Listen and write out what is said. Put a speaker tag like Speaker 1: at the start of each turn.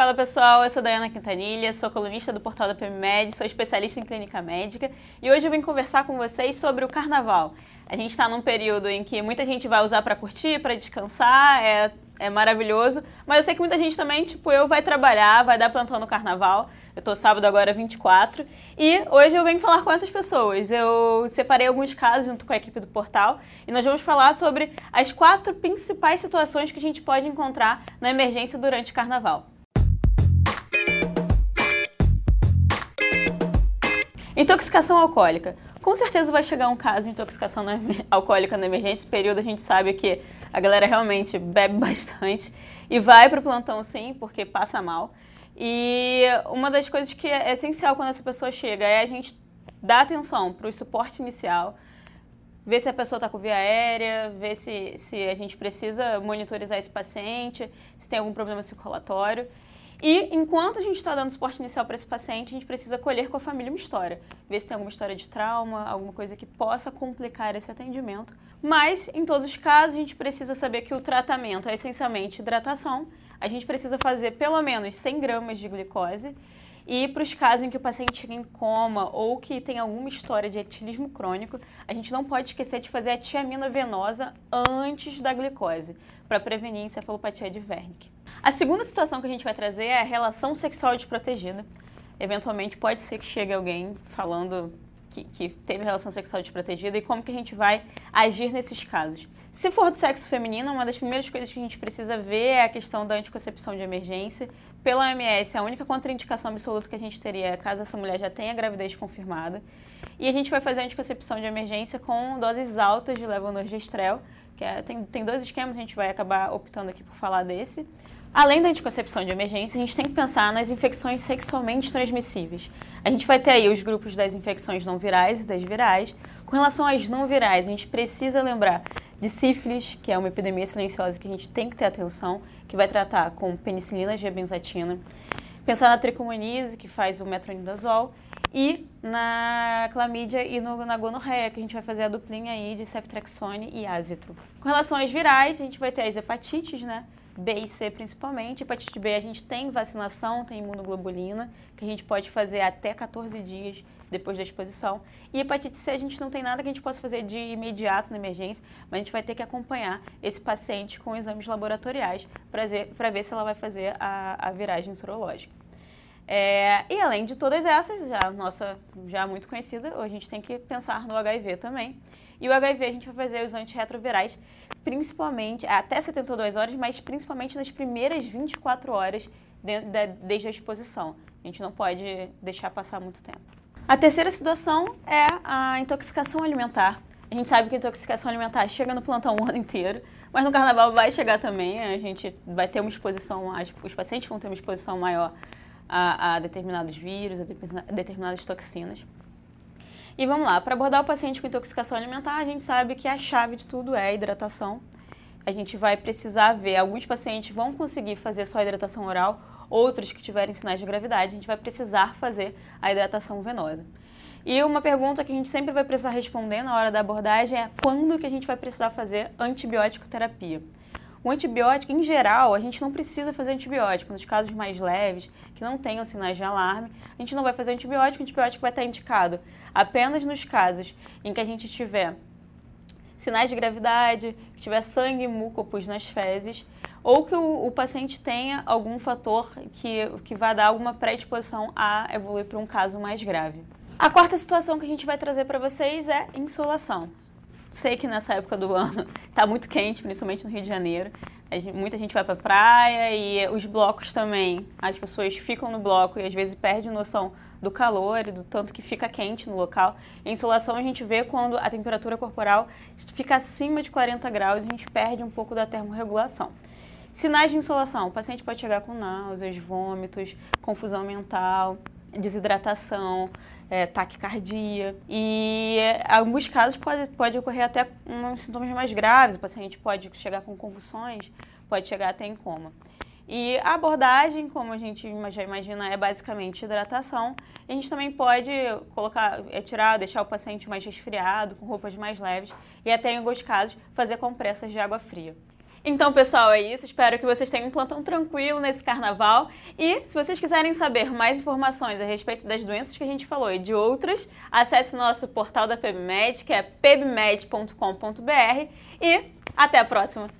Speaker 1: Fala pessoal, eu sou Dayana Quintanilha, sou colunista do portal da PMMed, sou especialista em clínica médica e hoje eu vim conversar com vocês sobre o carnaval. A gente está num período em que muita gente vai usar para curtir, para descansar, é, é maravilhoso, mas eu sei que muita gente também, tipo eu, vai trabalhar, vai dar plantão no carnaval. Eu tô sábado agora 24 e hoje eu venho falar com essas pessoas. Eu separei alguns casos junto com a equipe do portal e nós vamos falar sobre as quatro principais situações que a gente pode encontrar na emergência durante o carnaval. Intoxicação alcoólica. Com certeza vai chegar um caso de intoxicação alcoólica na emergência. Esse período a gente sabe que a galera realmente bebe bastante e vai para o plantão sim, porque passa mal. E uma das coisas que é essencial quando essa pessoa chega é a gente dar atenção para o suporte inicial, ver se a pessoa está com via aérea, ver se, se a gente precisa monitorizar esse paciente, se tem algum problema circulatório. E enquanto a gente está dando suporte inicial para esse paciente, a gente precisa colher com a família uma história, ver se tem alguma história de trauma, alguma coisa que possa complicar esse atendimento. Mas, em todos os casos, a gente precisa saber que o tratamento é essencialmente hidratação. A gente precisa fazer pelo menos 100 gramas de glicose. E para os casos em que o paciente chega em coma ou que tem alguma história de etilismo crônico, a gente não pode esquecer de fazer a tiamina venosa antes da glicose, para prevenir encefalopatia de Wernicke. A segunda situação que a gente vai trazer é a relação sexual desprotegida. Eventualmente pode ser que chegue alguém falando que, que, teve relação sexual desprotegida e como que a gente vai agir nesses casos. Se for do sexo feminino, uma das primeiras coisas que a gente precisa ver é a questão da anticoncepção de emergência. Pela OMS, a única contraindicação absoluta que a gente teria é caso essa mulher já tenha gravidez confirmada. E a gente vai fazer a anticoncepção de emergência com doses altas de levonorgestrel, que é, tem, tem dois esquemas, a gente vai acabar optando aqui por falar desse. Além da anticoncepção de emergência, a gente tem que pensar nas infecções sexualmente transmissíveis. A gente vai ter aí os grupos das infecções não virais e das virais. Com relação às não virais, a gente precisa lembrar de sífilis, que é uma epidemia silenciosa que a gente tem que ter atenção, que vai tratar com penicilina G-benzatina. Pensar na tricomonise, que faz o metronidazol, e na clamídia e no, na gonorreia, que a gente vai fazer a duplinha aí de ceftriaxone e ácitro. Com relação às virais, a gente vai ter as hepatites, né? B e C principalmente. Hepatite B a gente tem vacinação, tem imunoglobulina, que a gente pode fazer até 14 dias depois da exposição. E hepatite C a gente não tem nada que a gente possa fazer de imediato na emergência, mas a gente vai ter que acompanhar esse paciente com exames laboratoriais para ver se ela vai fazer a, a viragem sorológica. É, e além de todas essas, já nossa já muito conhecida, a gente tem que pensar no HIV também. E o HIV a gente vai fazer os antirretrovirais, principalmente até 72 horas, mas principalmente nas primeiras 24 horas de, de, desde a exposição. A gente não pode deixar passar muito tempo. A terceira situação é a intoxicação alimentar. A gente sabe que a intoxicação alimentar chega no plantão o ano inteiro, mas no carnaval vai chegar também. A gente vai ter uma exposição, os pacientes vão ter uma exposição maior a, a determinados vírus, a determinadas toxinas. E vamos lá, para abordar o paciente com intoxicação alimentar, a gente sabe que a chave de tudo é a hidratação. A gente vai precisar ver, alguns pacientes vão conseguir fazer só a hidratação oral, outros que tiverem sinais de gravidade, a gente vai precisar fazer a hidratação venosa. E uma pergunta que a gente sempre vai precisar responder na hora da abordagem é quando que a gente vai precisar fazer antibiótico terapia? O antibiótico, em geral, a gente não precisa fazer antibiótico. Nos casos mais leves, que não tenham sinais de alarme, a gente não vai fazer antibiótico, o antibiótico vai estar indicado apenas nos casos em que a gente tiver sinais de gravidade, que tiver sangue e mucopus nas fezes, ou que o, o, paciente tenha algum fator que, que vai dar alguma predisposição a evoluir para um caso mais grave. A quarta situação que a gente vai trazer para vocês é insolação. Sei que nessa época do ano está muito quente, principalmente no Rio de Janeiro. Gente, muita gente vai para praia e os blocos também. As pessoas ficam no bloco e às vezes perdem noção do calor e do tanto que fica quente no local. Em insolação a gente vê quando a temperatura corporal fica acima de 40 graus e a gente perde um pouco da termorregulação. Sinais de insolação: o paciente pode chegar com náuseas, vômitos, confusão mental, desidratação, é, taquicardia. E em alguns casos pode, pode ocorrer até uns sintomas mais graves, o paciente pode chegar com convulsões, pode chegar até em coma. E a abordagem, como a gente já imagina, é basicamente hidratação. a gente também pode colocar, é, tirar, deixar o paciente mais resfriado, com roupas mais leves, e até em alguns casos fazer compressas de água fria. Então, pessoal, é isso. Espero que vocês tenham um plantão tranquilo nesse carnaval. E se vocês quiserem saber mais informações a respeito das doenças que a gente falou e de outras, acesse nosso portal da PebMed, que é pebmed.com.br. E até a próxima!